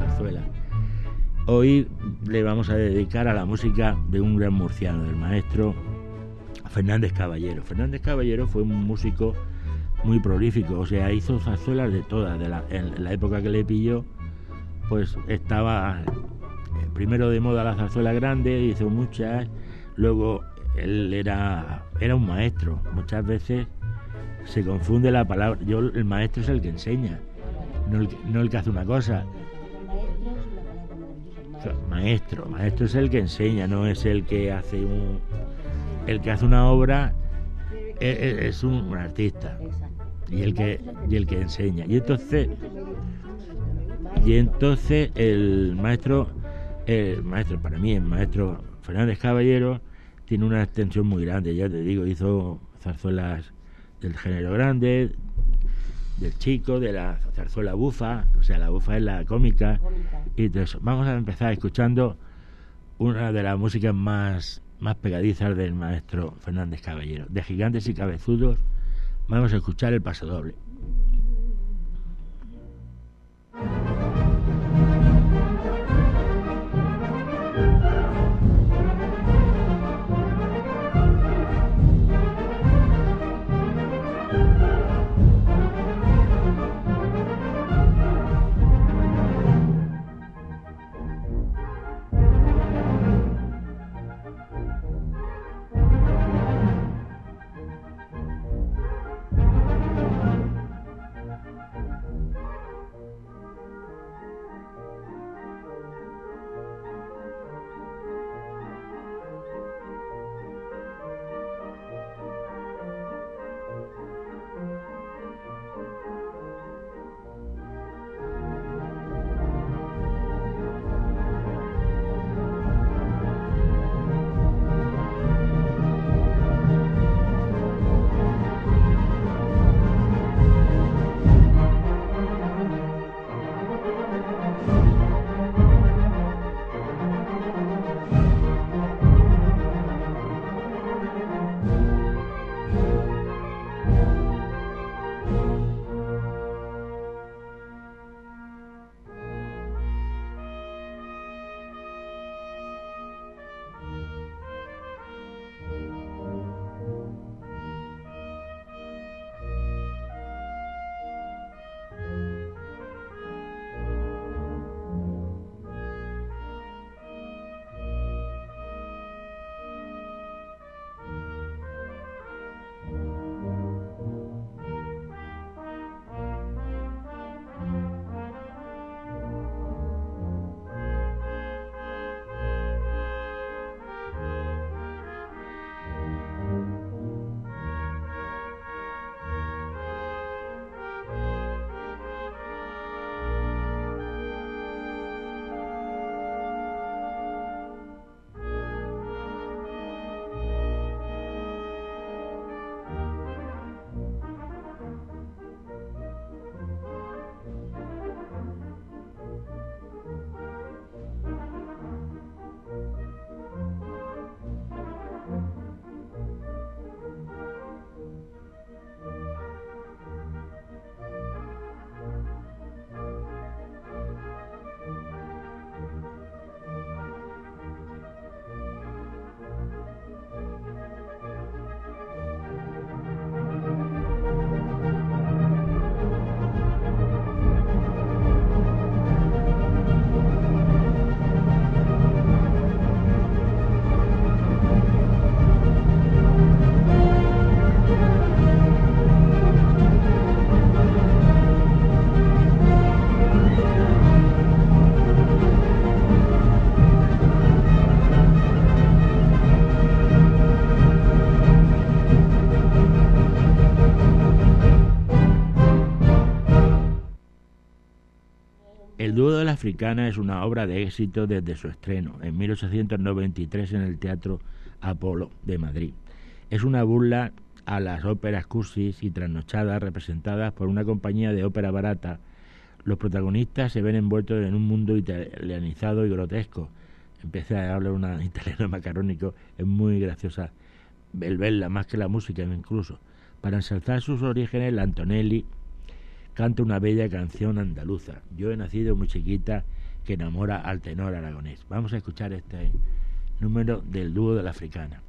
Zarzuela. Hoy le vamos a dedicar a la música de un gran murciano, del maestro Fernández Caballero. Fernández Caballero fue un músico muy prolífico, o sea, hizo zarzuelas de todas. En la época que le pilló, pues estaba eh, primero de moda la zarzuela grande, hizo muchas, luego él era, era un maestro, muchas veces se confunde la palabra, yo el maestro es el que enseña, no el que hace una cosa, maestro, maestro es el que enseña, no es el que hace un el que hace una obra es, es un, artista y el que y el que enseña. Y entonces y entonces el maestro el maestro para mí el maestro Fernández Caballero tiene una extensión muy grande, ya te digo, hizo zarzuelas del género grande, del chico, de la zarzuela bufa, o sea, la bufa es la cómica. Y entonces vamos a empezar escuchando una de las músicas más, más pegadizas del maestro Fernández Caballero. De gigantes y cabezudos, vamos a escuchar el paso doble. Africana es una obra de éxito desde su estreno, en 1893 en el Teatro Apolo de Madrid. Es una burla a las óperas cursis y trasnochadas representadas por una compañía de ópera barata. Los protagonistas se ven envueltos en un mundo italianizado y grotesco. Empecé a hablar un italiano macarónico, es muy graciosa el verla más que la música incluso. Para ensalzar sus orígenes, la Antonelli canta una bella canción andaluza. Yo he nacido muy chiquita que enamora al tenor aragonés. Vamos a escuchar este número del dúo de la africana.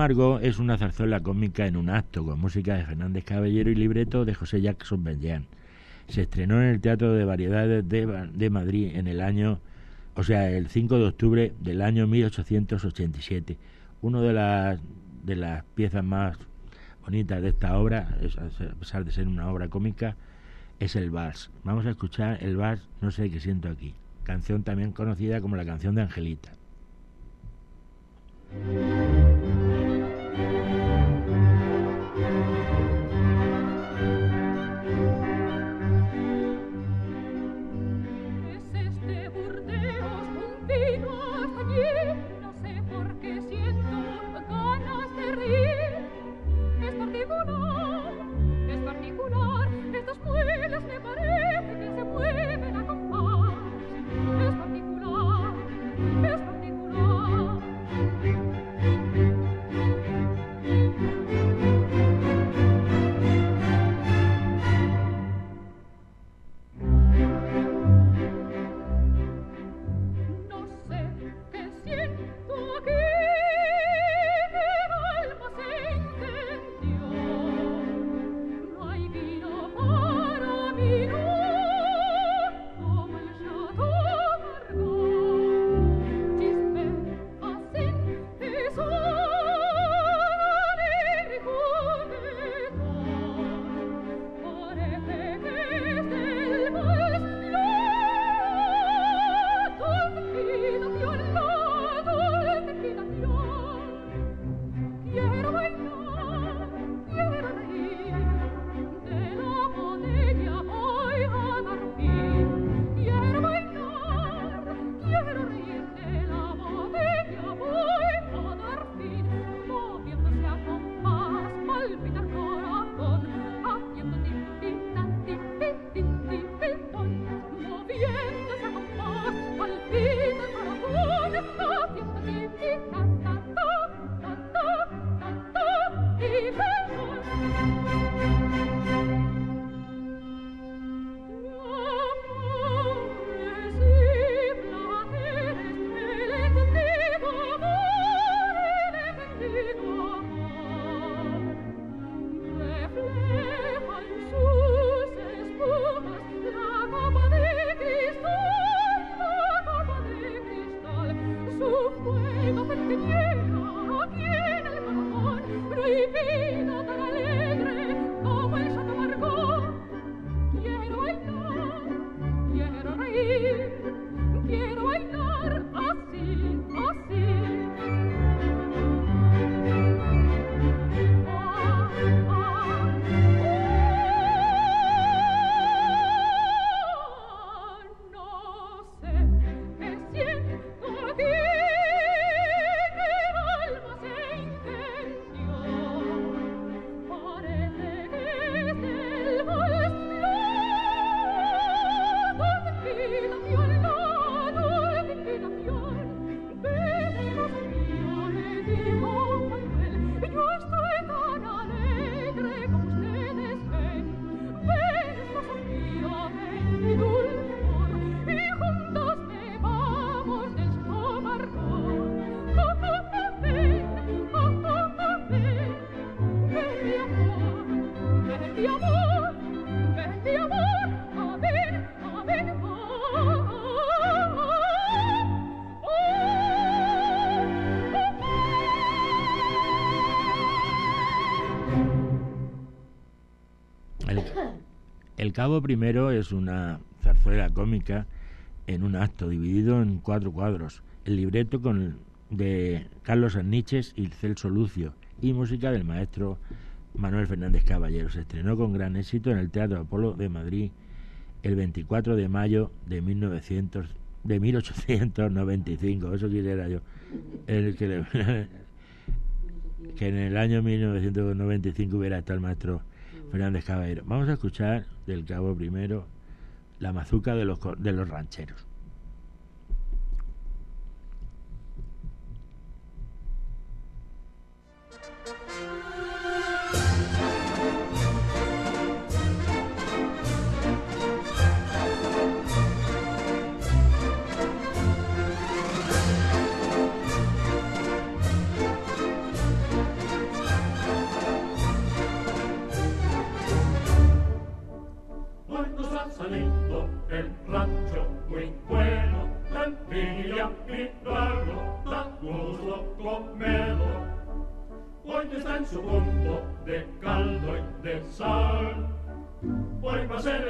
Es una zarzuela cómica en un acto con música de Fernández Caballero y libreto de José Jackson Benjean. Se estrenó en el Teatro de Variedades de, de Madrid en el año, o sea, el 5 de octubre del año 1887. Una de las, de las piezas más bonitas de esta obra, a pesar de ser una obra cómica, es el vals. Vamos a escuchar el vals No sé qué siento aquí, canción también conocida como la canción de Angelita. El Cabo Primero es una zarzuela cómica en un acto dividido en cuatro cuadros. El libreto con, de Carlos Arniches y Celso Lucio y música del maestro Manuel Fernández Caballero. Se estrenó con gran éxito en el Teatro Apolo de Madrid el 24 de mayo de 1900 de 1895, eso quisiera yo. El que, que en el año 1995 hubiera estado el maestro Fernández Caballero. Vamos a escuchar del Cabo primero la mazuca de los, de los rancheros.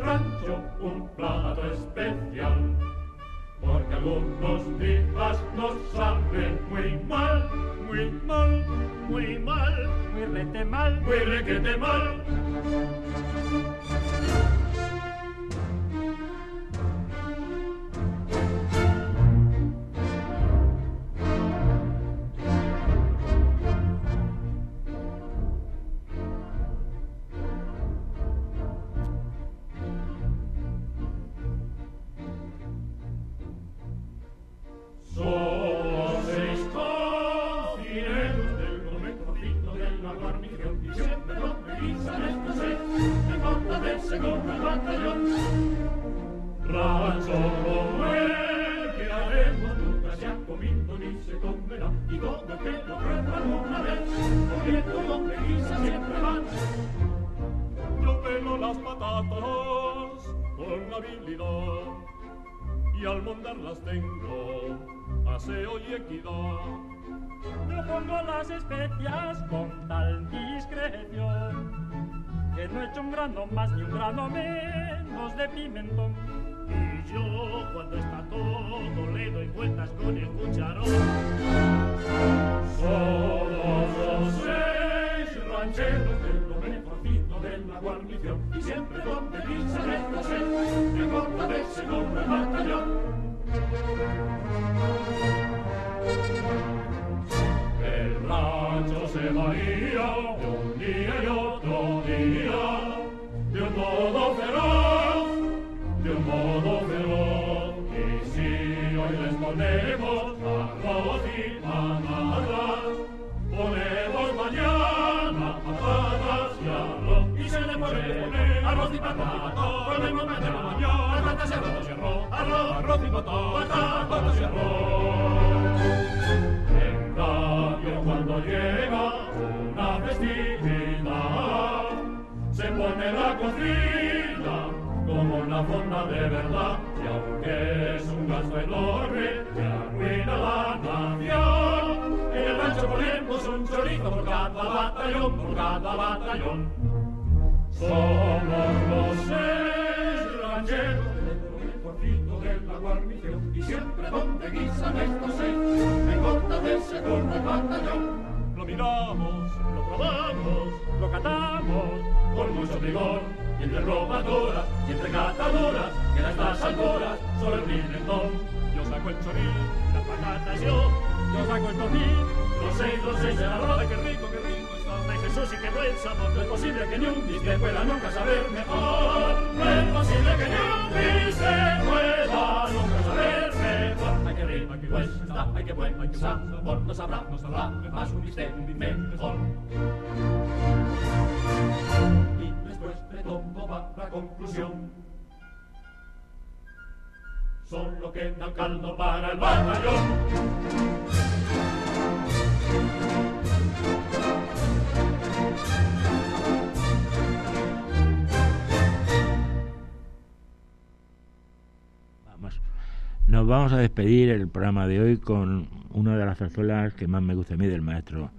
run. grano más ni un grano menos de pimentón. Y yo cuando está todo le doy vueltas con el cucharón. Somos los seis rancheros del benefacito de la guarnición y siempre donde pisan en la sed, de corta vez se nombra el batallón. El rancho se varía un día y otro de un modo feroz que si hoy les ponemos arroz y panadas, ponemos mañana patatas y arroz. Y se le pone arroz y patatas, ponemos mañana patatas y arroz, arroz, arroz, arroz y patatas, patatas y arroz. En cambio cuando llega una festividad, se pone la cocina la fonda de verdad, y aunque es un gasto enorme, que arruina la nación. En el rancho ponemos un chorizo por cada batallón, por cada batallón. Somos los seis rancheros de la guarnición, y siempre donde guisan estos seis, me corta del segundo batallón. Lo miramos, lo probamos, lo catamos con mucho rigor entre robadoras y entre catadoras, que a estas alturas solo el pimentón. Yo saco el choril, las patatas yo, yo saco el tocín, los seis, los seis de la roda, qué rico, qué rico está. Ay Jesús, y qué buen sabor, no es posible que ni un biste pueda nunca saber mejor. No es posible que ni un biste pueda nunca saber mejor. Ay, qué rico, qué buen está, ay, qué buen, ay, qué sabor, no sabrá, no sabrá, más un bis un bis mejor conclusión. Solo queda caldo para el batallón. Nos vamos a despedir el programa de hoy con una de las zarzuelas que más me gusta a mí del maestro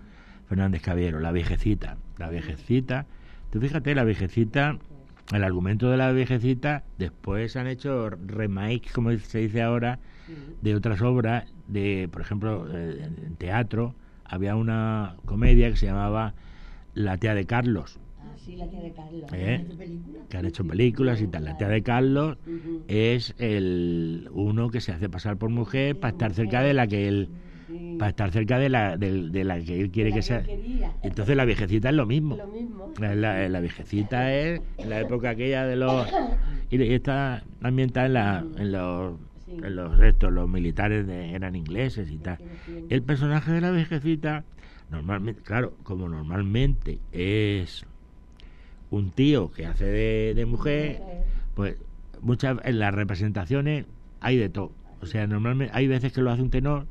Fernández Caballero, La Viejecita. La Viejecita, tú fíjate, La Viejecita el argumento de la viejecita, después han hecho remake, como se dice ahora, de otras obras, de, por ejemplo, eh, en teatro, había una comedia que se llamaba La tía de Carlos. Ah, sí, la tía de Carlos. ¿Eh? Que han hecho películas y tal. La tía de Carlos es el uno que se hace pasar por mujer para estar cerca de la que él para estar cerca de la, de, la que él quiere que sea. Entonces la viejecita es lo mismo. La, la, viejecita es la época aquella de los... Y está ambientada en, la, en los en los restos, los militares eran ingleses y tal. El personaje de la viejecita, normalmente, claro, como normalmente es un tío que hace de, mujer, pues muchas en las representaciones hay de todo. O sea, normalmente hay veces que lo hace un tenor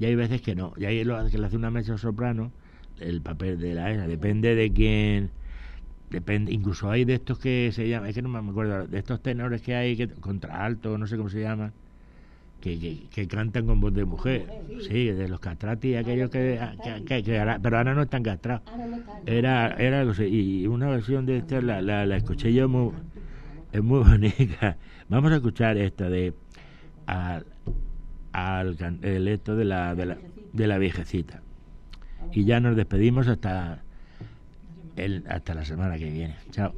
y hay veces que no. Y hay lo que lo hace una mesa soprano, el papel de la esa, depende de quién depende incluso hay de estos que se llaman es que no me acuerdo de estos tenores que hay que contra alto no sé cómo se llaman que, que, cantan con voz de mujer. Sí, de los castrati, aquellos que, que, pero ahora no están castrados. Era, era algo y una versión de esta la, la, escuché yo muy, es muy bonita. Vamos a escuchar esta de al, al el esto de la, de la de la viejecita. Y ya nos despedimos hasta el, hasta la semana que viene. Chao.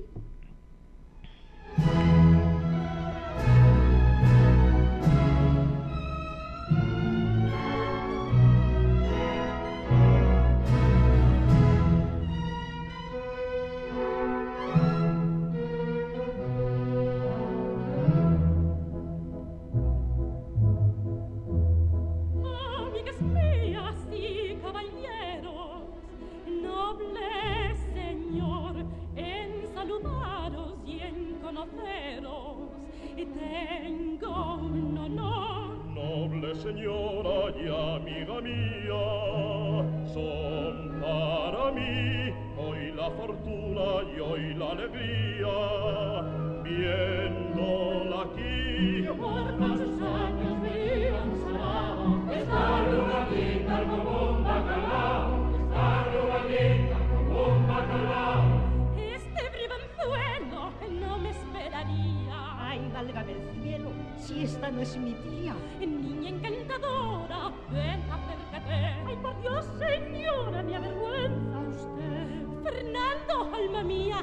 alegría viéndola aquí. Por los años me ensalaba estar una linda como un bacalao estar una linda como un bacalao. Este bribanzuelo no me esperaría. Ay valga del cielo si esta no es mi tía. Niña encantadora ven acércate. Ay por Dios señora me avergüenza usted. Fernando, alma mía,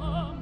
amor